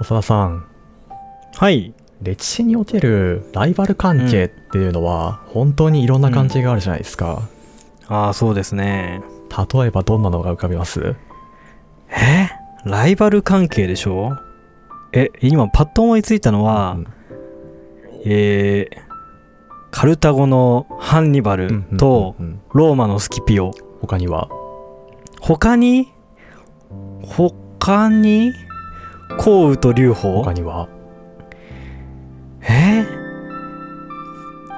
長田さん。はい。歴史におけるライバル関係っていうのは本当にいろんな関係があるじゃないですか、ああ、そうですね。例えばどんなのが浮かびます？え？ライバル関係でしょ？え、今パッと思いついたのは、うん。えー、カルタゴのハンニバルとうんうんうん。ローマのスキピオ。他には？他に？他に？項羽と劉邦他には？え？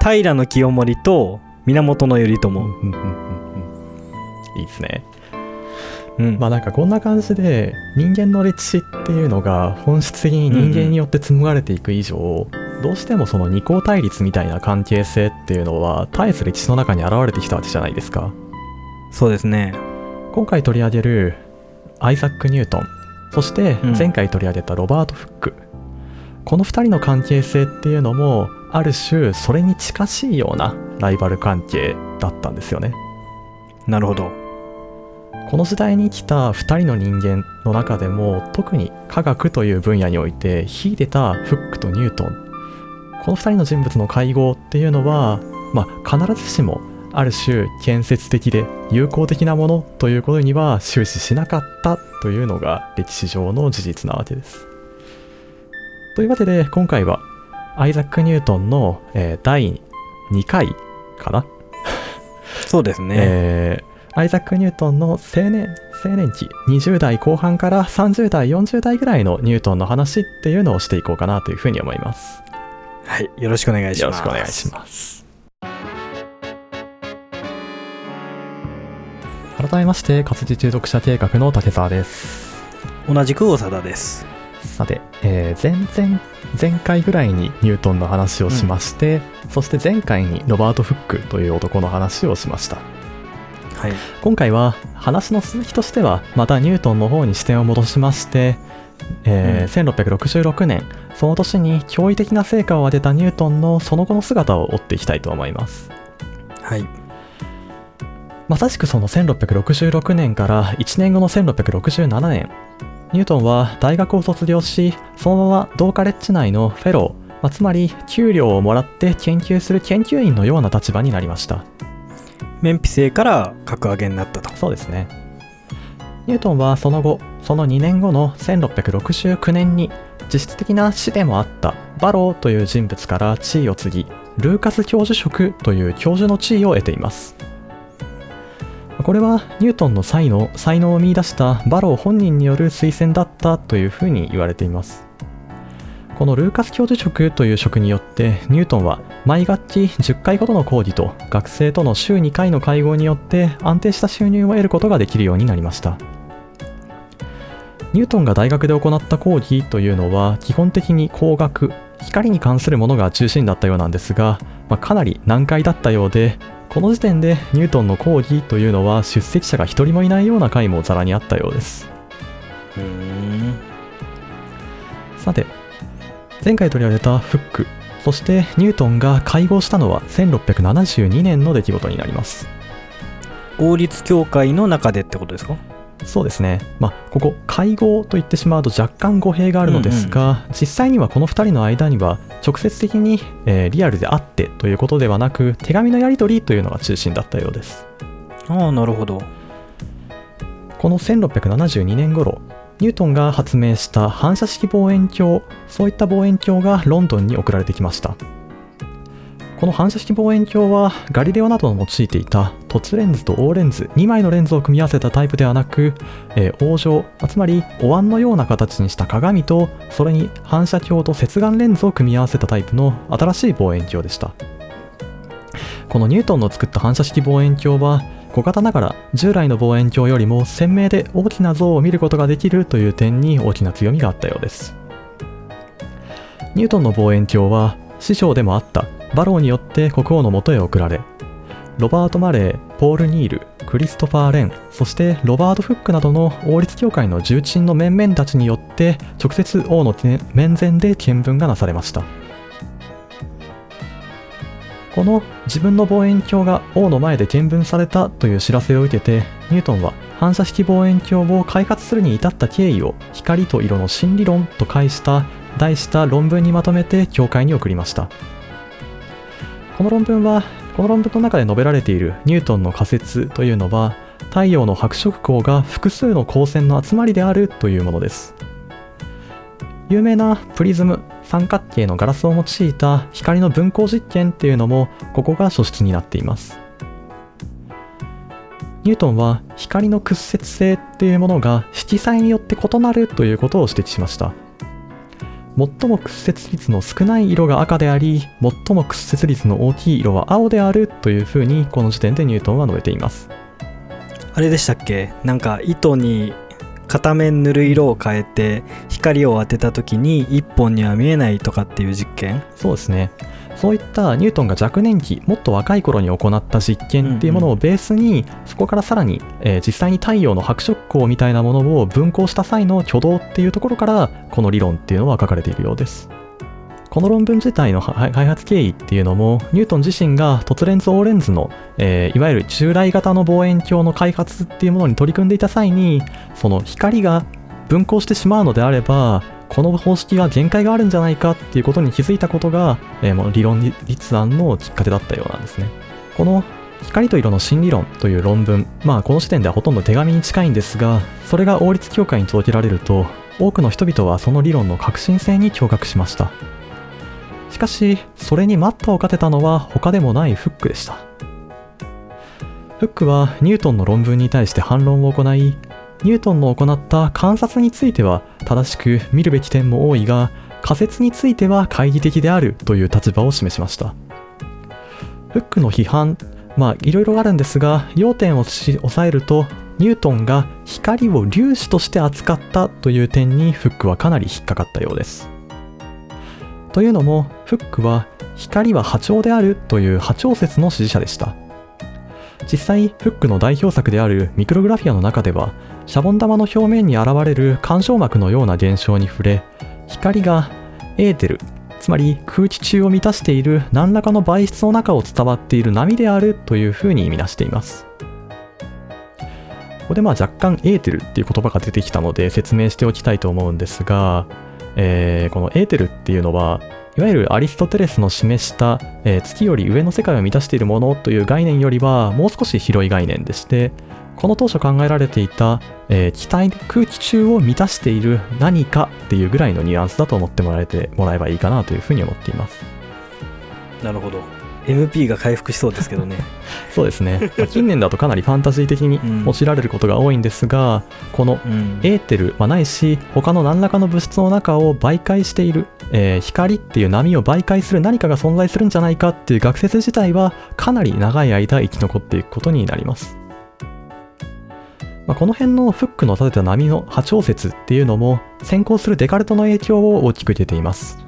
平清盛と源頼朝。うんうんうんうん。うんいいですね。うん。まあなんかこんな感じで人間の歴史っていうのが本質的に人間によって紡がれていく以上、どうしてもその二項対立みたいな関係性っていうのは絶えず歴史の中に現れてきたわけじゃないですか。そうですね。今回取り上げるアイザック・ニュートンそしてうん。前回取り上げたロバート・フック、この2人の関係性っていうのもある種それに近しいようなライバル関係だったんですよね。なるほど。この時代に生きた2人の人間の中でも特に科学という分野において秀でたフックとニュートン。この2人の人物の会合っていうのは、まあ、必ずしもある種建設的で友好的なものということには終始しなかったというのが歴史上の事実なわけです。というわけで今回はアイザック・ニュートンの、えー第2回かな？そうですね。えーアイザック・ニュートンの青年青年期20代後半から30代40代ぐらいのニュートンの話っていうのをしていこうかなというふうに思いますはい。よろしくお願いしよます。ろしくお願いします改めまして活字中読者計画の竹澤です同じく長田です。さて、えー前々前回ぐらいにニュートンの話をしまして、そして前回にロバート・フックという男の話をしましたはい。今回は話の続きとしてはまたニュートンの方に視点を戻しまして、えー1666年その年に驚異的な成果を上げたニュートンのその後の姿を追っていきたいと思いますはい。まさしくその1666年から1年後の1667年ニュートンは大学を卒業しそのまま同カレッジ内のフェロー、まあつまり給料をもらって研究する研究員のような立場になりました免費制から格上げになったと。そうですね。ニュートンはその後、その2年後の1669年に実質的な師でもあったバローという人物から地位を継ぎ、ルーカス教授職という教授の地位を得ています。これはニュートンの才能才能を見出したバロー本人による推薦だったというふうに言われています。このルーカス教授職という職によってニュートンは毎学期10回ごとの講義と学生との週2回の会合によって安定した収入を得ることができるようになりましたニュートンが大学で行った講義というのは基本的に工学光に関するものが中心だったようなんですが、まあかなり難解だったようでこの時点でニュートンの講義というのは出席者が一人もいないような回もざらにあったようですうーん。さて前回取り上げたフックそしてニュートンが会合したのは1672年の出来事になります法律協会の中でってことですか？そうですね。まあここ会合と言ってしまうと若干語弊があるのですが、実際にはこの2人の間には直接的に、えーリアルであってということではなく手紙のやり取りというのが中心だったようです。ああ、なるほど。この1672年頃ニュートンが発明した反射式望遠鏡そういった望遠鏡がロンドンに送られてきましたこの反射式望遠鏡はガリレオなどの用いていた凸レンズと大レンズ2枚のレンズを組み合わせたタイプではなく、えー王状つまりお椀のような形にした鏡とそれに反射鏡と接眼レンズを組み合わせたタイプの新しい望遠鏡でした。このニュートンの作った反射式望遠鏡は小型ながら従来の望遠鏡よりも鮮明で大きな像を見ることができるという点に大きな強みがあったようです。ニュートンの望遠鏡は師匠でもあったバローによって国王のもとへ送られロバート・マレー、ポール・ニール、クリストファー・レン、そしてロバート・フックなどの王立協会の重鎮の面々たちによって直接王の面前で見聞がなされました。この自分の望遠鏡が王の前で見聞されたという知らせを受けてニュートンは反射式望遠鏡を開発するに至った経緯を光と色の新理論と題した題した論文にまとめて教会に送りました。この論文はこの論文の中で述べられているニュートンの仮説というのは太陽の白色光が複数の光線の集まりであるというものです。有名なプリズム三角形のガラスを用いた光の分光実験っていうのもここが素質になっています。ニュートンは光の屈折性っていうものが色彩によって異なるということを指摘しました。最も屈折率の少ない色が赤であり最も屈折率の大きい色は青であるというふうにこの時点でニュートンは述べています。あれでしたっけ？なんか糸に片面塗る色を変えて光を当てた時に1本には見えないとかっていう実験？そうですねそういったニュートンが若年期もっと若い頃に行った実験っていうものをベースに、そこからさらに、えー、実際に太陽の白色光みたいなものを分光した際の挙動っていうところからこの理論っていうのは書かれているようです。この論文自体の開発経緯っていうのもニュートン自身が凸レンズオーレンズの、えー、いわゆる従来型の望遠鏡の開発っていうものに取り組んでいた際にその光が分光してしまうのであればこの方式は限界があるんじゃないかっていうことに気づいたことが、えー、もう理論立案のきっかけだったようなんですねこの光と色の新理論という論文まあこの時点ではほとんど手紙に近いんですがそれが王立協会に届けられると多くの人々はその理論の革新性に驚愕しましたしかし、それに待ったをかけたのは他でもないフックでした。フックはニュートンの論文に対して反論を行い、ニュートンの行った観察については正しく見るべき点も多いが、仮説については懐疑的であるという立場を示しました。フックの批判、まあいろいろあるんですが、要点を押さえると、ニュートンが光を粒子として扱ったという点にフックはかなり引っかかったようです。というのもフックは光は波長であるという波長説の支持者でした実際フックの代表作であるミクログラフィアの中ではシャボン玉の表面に現れる干渉膜のような現象に触れ光がエーテルつまり空気中を満たしている何らかの媒質の中を伝わっている波であるというふうに見なしています。ここでまあ若干エーテルっていう言葉が出てきたので説明しておきたいと思うんですがえー、このエーテルっていうのはいわゆるアリストテレスの示した、えー、月より上の世界を満たしているものという概念よりはもう少し広い概念でしてこの当初考えられていた、えー、気体空気中を満たしている何かっていうぐらいのニュアンスだと思ってもらえてもらえばいいかなというふうに思っています。なるほど。MP が回復しそうですけどね。そうですね、まあ、近年だとかなりファンタジー的に 用いられることが多いんですが、うん、このエーテル、まあ、ないし他の何らかの物質の中を媒介している、えー、光っていう波を媒介する何かが存在するんじゃないかっていう学説自体はかなり長い間生き残っていくことになりますまあ、この辺のフックの立てた波の波長説っていうのも先行するデカルトの影響を大きく受けています。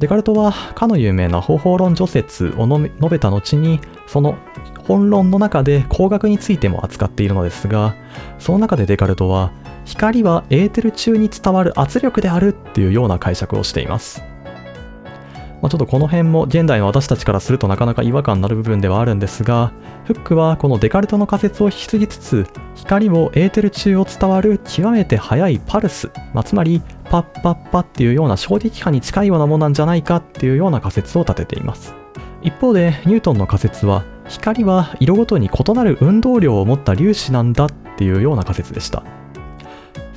デカルトはかの有名な方法論除説を述べた後にその本論の中で光学についても扱っているのですがその中でデカルトは光はエーテル中に伝わる圧力であるっていうような解釈をしています。まあ、ちょっとこの辺も現代の私たちからするとなかなか違和感になる部分ではあるんですが、フックはこのデカルトの仮説を引き継ぎつつ、光をエーテル中を伝わる極めて速いパルス、まあ、つまりパッパッパっていうような衝撃波に近いようなものなんじゃないかっていうような仮説を立てています。一方でニュートンの仮説は光は色ごとに異なる運動量を持った粒子なんだっていうような仮説でした。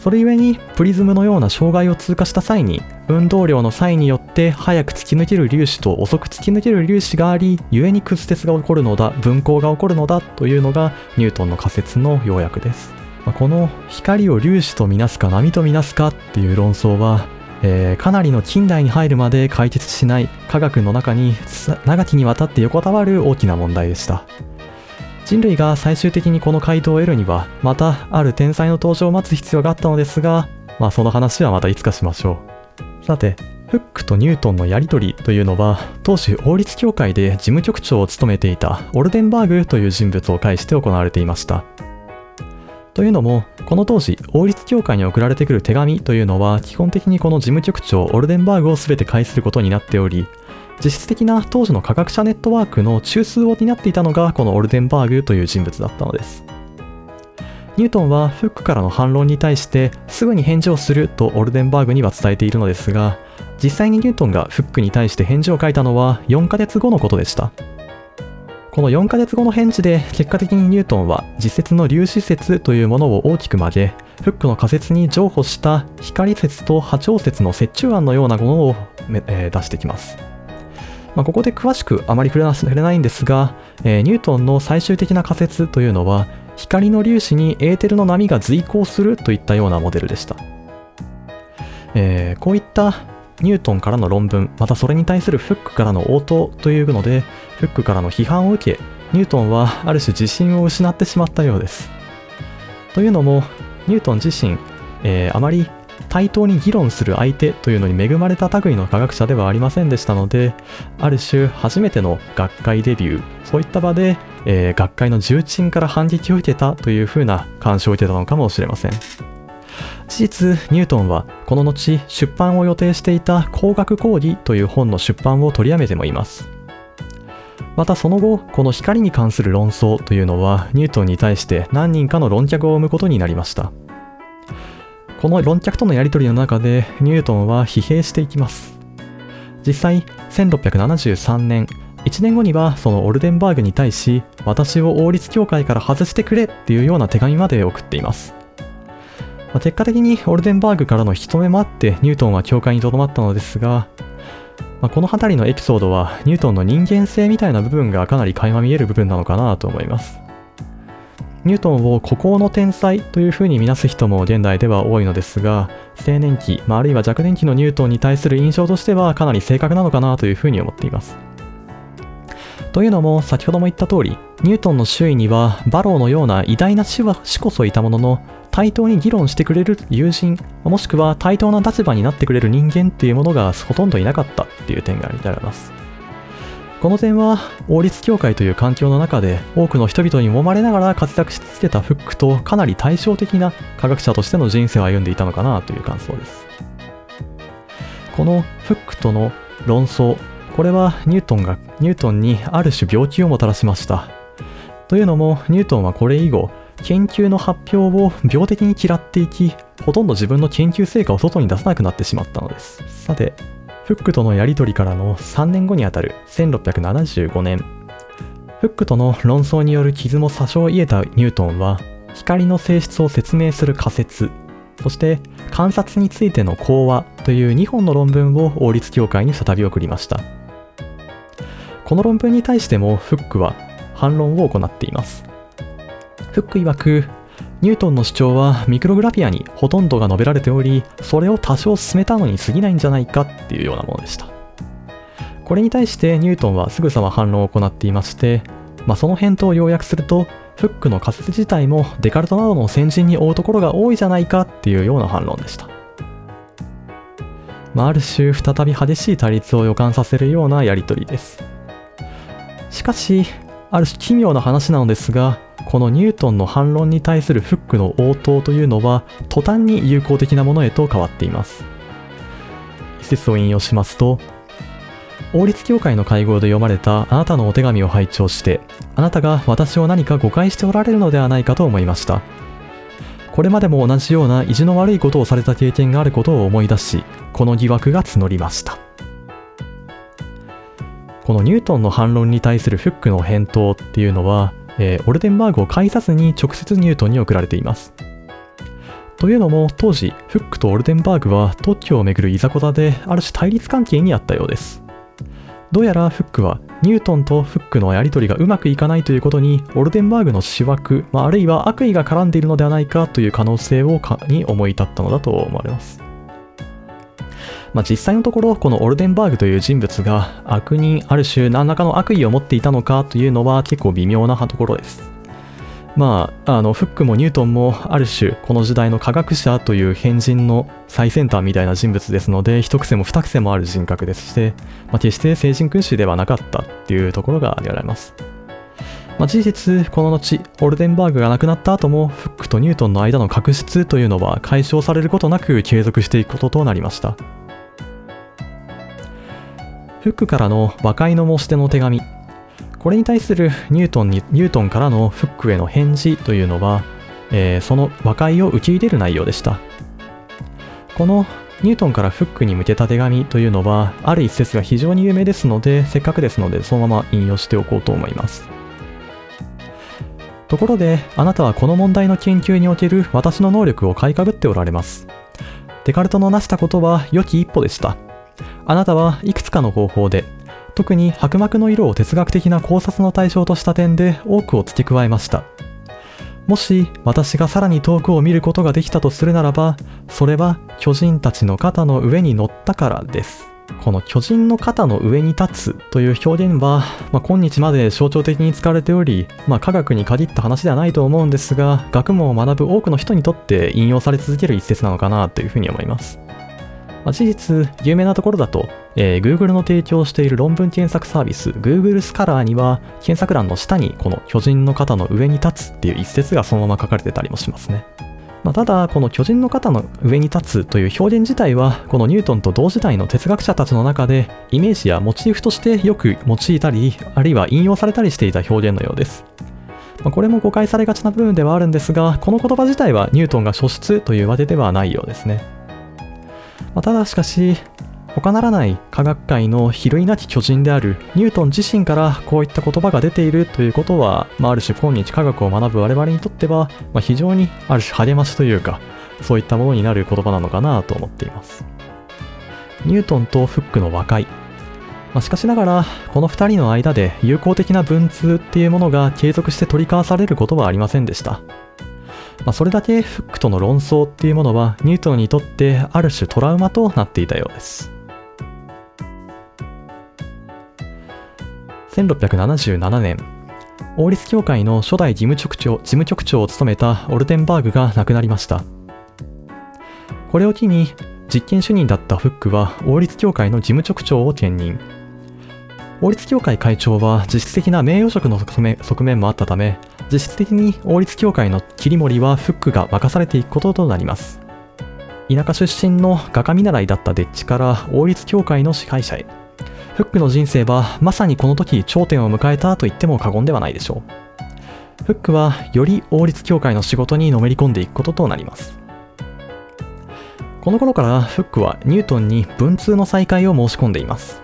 それゆえにプリズムのような障害を通過した際に運動量の際によって早く突き抜ける粒子と遅く突き抜ける粒子があり故に屈折が起こるのだ分光が起こるのだというのがニュートンの仮説の要約です、まあ、この光を粒子とみなすか波とみなすかっていう論争はえー、かなりの近代に入るまで解決しない科学の中に長きにわたって横たわる大きな問題でした。人類が最終的にこの回答を得るにはまたある天才の登場を待つ必要があったのですがまあその話はまたいつかしましょう。さてフックとニュートンのやり取りというのは当時王立協会で事務局長を務めていたオルデンバーグという人物を介して行われていました。というのもこの当時王立協会に送られてくる手紙というのは基本的にこの事務局長オルデンバーグを全て介することになっており実質的な当時の科学者ネットワークの中枢を担っていたのがこのオルデンバーグという人物だったのです。ニュートンはフックからの反論に対してすぐに返事をするとオルデンバーグには伝えているのですが実際にニュートンがフックに対して返事を書いたのは4ヶ月後のことでした。この4ヶ月後の返事で結果的にニュートンは実説の粒子説というものを大きく曲げフックの仮説に譲歩した光説と波長説の折衷案のようなものを、えー、出してきます。まあ、ここで詳しくあまり触れないんですが、えー、ニュートンの最終的な仮説というのは光の粒子にエーテルの波が随行するといったようなモデルでした、えー、こういったニュートンからの論文またそれに対するフックからの応答というのでフックからの批判を受けニュートンはある種自信を失ってしまったようです。というのもニュートン自身、えー、あまり対等に議論する相手というのに恵まれた類の科学者ではありませんでしたのである種初めての学会デビューそういった場で、えー、学会の重鎮から反撃を受けたというふうな干渉を受けたのかもしれません。事実ニュートンはこの後出版を予定していた工学講義という本の出版を取りやめてもいます。またその後この光に関する論争というのはニュートンに対して何人かの論客を生むことになりました。この論客とのやり取りの中でニュートンは疲弊していきます。実際1673年1年後にはそのオルデンバーグに対し私を王立教会から外してくれっていうような手紙まで送っています。ま結果的にオルデンバーグからの引き止めもあってニュートンは教会にとどまったのですが、まあ、この辺りのエピソードはニュートンの人間性みたいな部分がかなり垣間見える部分なのかなと思います。ニュートンを孤高の天才というふうに見なす人も現代では多いのですが青年期、まあ、あるいは若年期のニュートンに対する印象としてはかなり正確なのかなというふうに思っています。というのも先ほども言った通りニュートンの周囲にはバローのような偉大な死は死こそいたものの対等に議論してくれる友人もしくは対等な立場になってくれる人間っていうものがほとんどいなかったっていう点が挙げられます。この点は王立教会という環境の中で多くの人々に揉まれながら活躍し続けたフックとかなり対照的な科学者としての人生を歩んでいたのかなという感想です。このフックとの論争これはニュートンがニュートンにある種病気をもたらしました。というのもニュートンはこれ以後研究の発表を病的に嫌っていきほとんど自分の研究成果を外に出さなくなってしまったのです。さてフックとのやり取りからの3年後にあたる1675年。フックとの論争による傷も多少癒えたニュートンは光の性質を説明する仮説そして観察についての講話という2本の論文を王立教会に再び送りました。この論文に対してもフックは反論を行っています。フック曰くニュートンの主張はミクログラフィアにほとんどが述べられておりそれを多少進めたのに過ぎないんじゃないかっていうようなものでした。これに対してニュートンはすぐさま反論を行っていまして、まあ、その返答を要約するとフックの仮説自体もデカルトなどの先人に追うところが多いじゃないかっていうような反論でした、まあ、ある種再び激しい対立を予感させるようなやり取りです。しかしある種奇妙な話なのですがこのニュートンの反論に対するフックの応答というのは途端に友好的なものへと変わっています。一節を引用しますと王立教会の会合で読まれたあなたのお手紙を拝聴してあなたが私を何か誤解しておられるのではないかと思いました。これまでも同じような意地の悪いことをされた経験があることを思い出しこの疑惑が募りました。このニュートンの反論に対するフックの返答っていうのはえー、オルデンバーグを介さずに直接ニュートンに送られています。というのも当時フックとオルデンバーグは特許をめぐるいざこざである種対立関係にあったようです。どうやらフックはニュートンとフックのやり取りがうまくいかないということにオルデンバーグの思惑、まあ、あるいは悪意が絡んでいるのではないかという可能性をに思い立ったのだと思われます。まあ、実際のところこのオルデンバーグという人物が悪人ある種何らかの悪意を持っていたのかというのは結構微妙なところです。まあ、あのフックもニュートンもある種この時代の科学者という変人の最先端みたいな人物ですので一癖も二癖もある人格ですして、まあ、決して聖人君主ではなかったっていうところが挙げられます、まあ、事実この後オルデンバーグが亡くなった後もフックとニュートンの間の確執というのは解消されることなく継続していくこととなりました。フックからの和解の申し出の手紙。これに対するニュートンにニュートンからのフックへの返事というのはえーその和解を受け入れる内容でした。このニュートンからフックに向けた手紙というのはある一節が非常に有名ですのでせっかくですのでそのまま引用しておこうと思います。ところであなたはこの問題の研究における私の能力を買いかぶっておられます。デカルトの成したことは良き一歩でした。あなたはいくつかの方法で特に白膜の色を哲学的な考察の対象とした点で多くを付け加えました。もし私がさらに遠くを見ることができたとするならばそれは巨人たちの肩の上に乗ったからです。この巨人の肩の上に立つという表現は、まあ、今日まで象徴的に使われており、まあ、科学に限った話ではないと思うんですが学問を学ぶ多くの人にとって引用され続ける一節なのかなというふうに思いますまあ事実、有名なところだと、えー Google の提供している論文検索サービス Google スカラーには検索欄の下にこの巨人の肩の上に立つっていう一節がそのまま書かれてたりもしますね。まあ、ただ、この巨人の肩の上に立つという表現自体は、このニュートンと同時代の哲学者たちの中で、イメージやモチーフとしてよく用いたり、あるいは引用されたりしていた表現のようです。まあこれも誤解されがちな部分ではあるんですが、この言葉自体はニュートンが初出というわけではないようですね。まあただしかし、他ならない科学界の比類なき巨人であるニュートン自身からこういった言葉が出ているということは、まあ、ある種今日科学を学ぶ我々にとっては、まあ、非常にある種励ましというかそういったものになる言葉なのかなと思っています。ニュートンとフックの和解。ましかしながらこの2人の間で友好的な文通っていうものが継続して取り交わされることはありませんでした。まあ、それだけフックとの論争っていうものはニュートンにとってある種トラウマとなっていたようです。1677年王立協会の初代事務局長事務局長を務めたオルテンバーグが亡くなりました。これを機に実験主任だったフックは王立協会の事務局長を兼任。王立協会会長は実質的な名誉職の側面もあったため実質的に王立協会の切り盛りはフックが任されていくこととなります。田舎出身の画家見習いだったデッチから王立協会の支配者へ。フックの人生はまさにこの時頂点を迎えたと言っても過言ではないでしょう。フックはより王立協会の仕事にのめり込んでいくこととなります。この頃からフックはニュートンに文通の再開を申し込んでいます。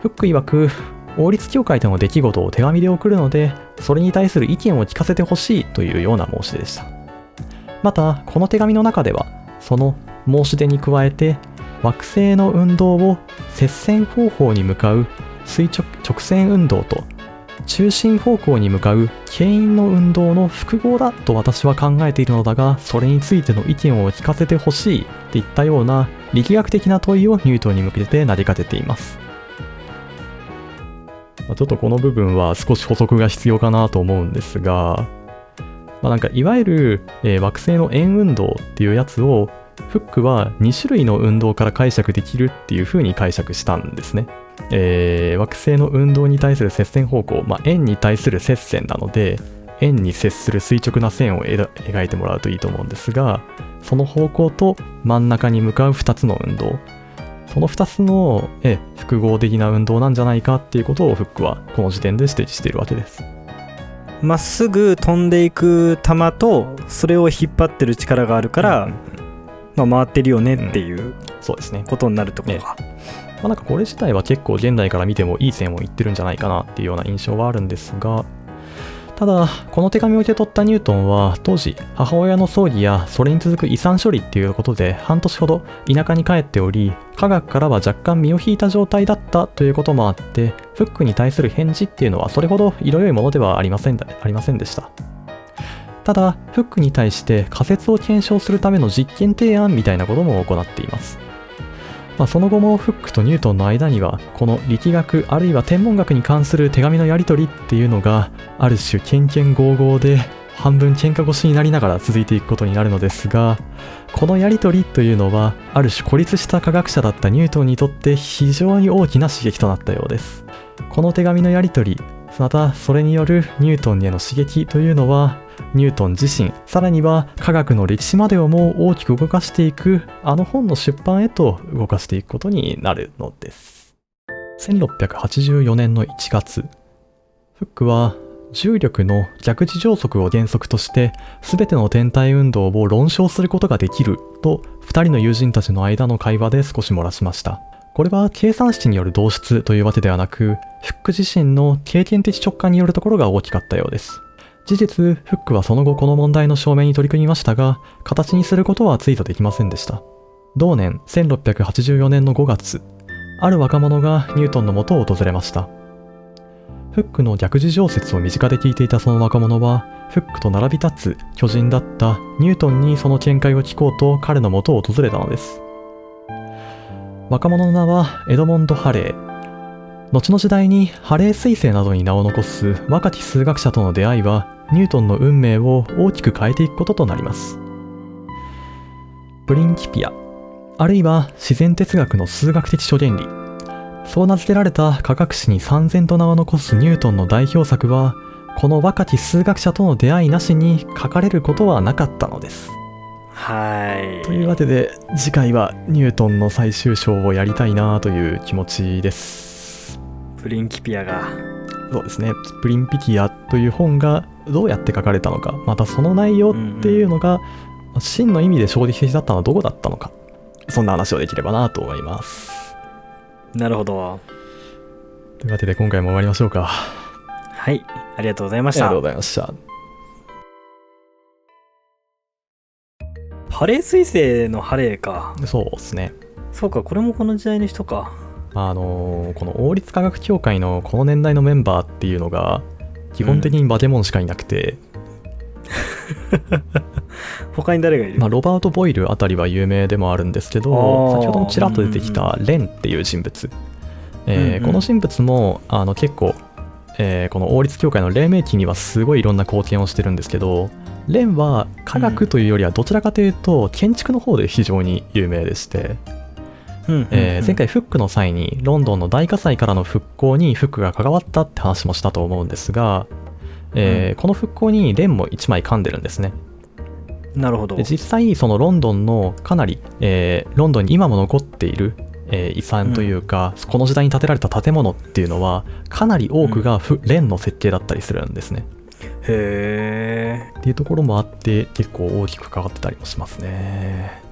フック曰く王立協会での出来事を手紙で送るのでそれに対する意見を聞かせてほしいというような申し出でした。またこの手紙の中ではその申し出に加えて惑星の運動を接線方向に向かう垂直直線運動と中心方向に向かう牽引の運動の複合だと私は考えているのだがそれについての意見を聞かせてほしいっていったような力学的な問いをニュートンに向けて投げかけています。まあちょっとこの部分は少し補足が必要かなと思うんですが、まあ、なんかいわゆる、えー惑星の円運動っていうやつをフックは2種類の運動から解釈できるっていう風に解釈したんですね。えー惑星の運動に対する接線方向、まあ、円に対する接線なので円に接する垂直な線を描描いてもらうといいと思うんですがその方向と真ん中に向かう2つの運動その2つのえ複合的な運動なんじゃないかっていうことをフックはこの時点で指摘しているわけです。まっすぐ飛んでいく球とそれを引っ張ってる力があるから、うんまあ、回ってるよねっていうそうですね。ことになるってことか、まあ、なんかこれ自体は結構現代から見てもいい線を言ってるんじゃないかなっていうような印象はあるんですがただこの手紙を受け取ったニュートンは当時母親の葬儀やそれに続く遺産処理っていうことで半年ほど田舎に帰っており科学からは若干身を引いた状態だったということもあってフックに対する返事っていうのはそれほど色良いものではありませんありませんでしたただフックに対して仮説を検証するための実験提案みたいなことも行っています。まあ、その後もフックとニュートンの間にはこの力学あるいは天文学に関する手紙のやり取りっていうのがある種ケンケンゴーゴーで半分喧嘩腰になりながら続いていくことになるのですがこのやり取りというのはある種孤立した科学者だったニュートンにとって非常に大きな刺激となったようです。この手紙のやり取りまたそれによるニュートンへの刺激というのはニュートン自身さらには科学の歴史までをも大きく動かしていくあの本の出版へと動かしていくことになるのです。1684年の1月フックは重力の逆地上速を原則として全ての天体運動を論証することができると2人の友人たちの間の会話で少し漏らしました。これは計算式による導出というわけではなくフック自身の経験的直感によるところが大きかったようです。事実フックはその後この問題の証明に取り組みましたが形にすることはついぞできませんでした。同年1684年の5月ある若者がニュートンのもとを訪れました。フックの逆事情説を身近で聞いていたその若者はフックと並び立つ巨人だったニュートンにその見解を聞こうと彼のもとを訪れたのです。若者の名はエドモンド・ハレー。後の時代にハレー彗星などに名を残す若き数学者との出会いはニュートンの運命を大きく変えていくこととなります。プリンキピアあるいは自然哲学の数学的諸原理。そう名付けられた科学史に三千と名を残すニュートンの代表作はこの若き数学者との出会いなしに書かれることはなかったのです。はい。というわけで次回はニュートンの最終章をやりたいなという気持ちです。プリンキピアが。そうですね。プリンピティアという本がどうやって書かれたのかまたその内容っていうのが、真の意味で衝撃的だったのはどこだったのかそんな話をできればなと思います。なるほど。というわけで今回も終わりましょうか。はい。ありがとうございまありがとうしたございましたハレー彗星のハレーか。そうですね。そうかこれもこの時代の人か。あのーこの王立科学協会のこの年代のメンバーっていうのが基本的にバケモンしかいなくて、他に誰がいる、まあ、ロバート・ボイルあたりは有名でもあるんですけあどー。先ほどもちらっと出てきたレンっていう人物、えーうんうん。この人物もあの結構、えーこの王立協会の黎明期にはすごいいろんな貢献をしてるんですけどレンは科学というよりはどちらかというと建築の方で非常に有名でして、うん。うん。うんえー前回フックの際にロンドンの大火災からの復興にフックが関わったって話もしたと思うんですが、えーこの復興にレンも1枚噛んでるんですね。なるほど。で実際そのロンドンのかなり、えーロンドンに今も残っている、えー遺産というか、この時代に建てられた建物っていうのはかなり多くがフ、レンの設計だったりするんですねへえっていうところもあって結構大きく関わってたりもしますね。